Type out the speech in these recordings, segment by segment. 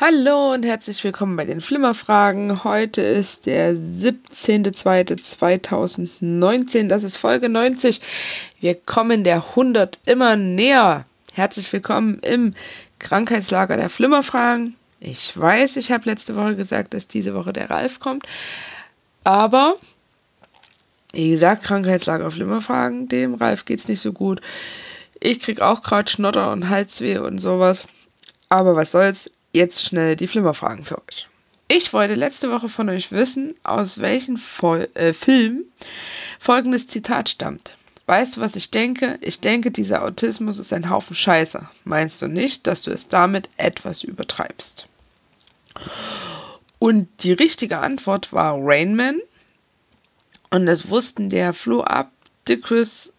Hallo und herzlich willkommen bei den Flimmerfragen. Heute ist der 17.02.2019. Das ist Folge 90. Wir kommen der 100 immer näher. Herzlich willkommen im Krankheitslager der Flimmerfragen. Ich weiß, ich habe letzte Woche gesagt, dass diese Woche der Ralf kommt. Aber, wie gesagt, Krankheitslager Flimmerfragen, dem Ralf geht es nicht so gut. Ich krieg auch gerade Schnotter und Halsweh und sowas. Aber was soll's, jetzt schnell die Flimmerfragen für euch. Ich wollte letzte Woche von euch wissen, aus welchem Vol äh, Film folgendes Zitat stammt. Weißt du, was ich denke? Ich denke, dieser Autismus ist ein Haufen Scheiße. Meinst du nicht, dass du es damit etwas übertreibst? Und die richtige Antwort war Rainman. Und das wussten der Flo Up, Chris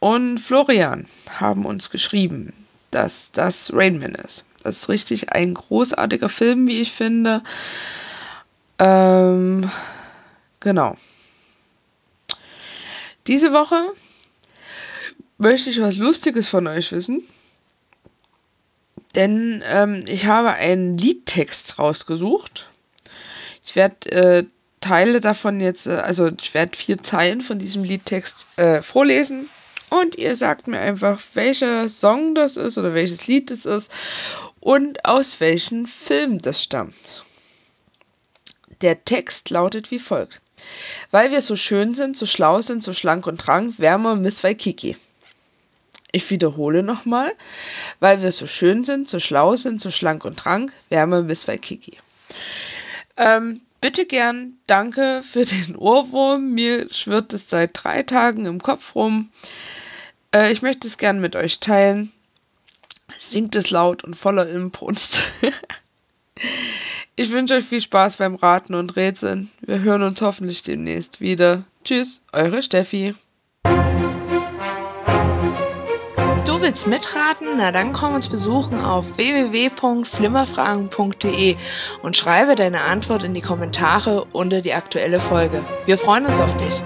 und Florian haben uns geschrieben, dass das Rainman ist. Das ist richtig ein großartiger Film, wie ich finde. Ähm, genau. Diese Woche möchte ich was Lustiges von euch wissen. Denn ähm, ich habe einen Liedtext rausgesucht. Ich werde äh, Teile davon jetzt, äh, also ich werde vier Zeilen von diesem Liedtext äh, vorlesen. Und ihr sagt mir einfach, welcher Song das ist oder welches Lied das ist und aus welchem Film das stammt. Der Text lautet wie folgt. Weil wir so schön sind, so schlau sind, so schlank und rank, wärmer Miss Waikiki. Ich wiederhole nochmal. Weil wir so schön sind, so schlau sind, so schlank und rank, wärmer Miss Waikiki. Ähm, bitte gern, danke für den Ohrwurm. Mir schwirrt es seit drei Tagen im Kopf rum. Äh, ich möchte es gern mit euch teilen singt es laut und voller Imbrunst. ich wünsche euch viel Spaß beim Raten und Rätseln. Wir hören uns hoffentlich demnächst wieder. Tschüss, eure Steffi. Willst mitraten? Na dann komm uns besuchen auf www.flimmerfragen.de und schreibe deine Antwort in die Kommentare unter die aktuelle Folge. Wir freuen uns auf dich.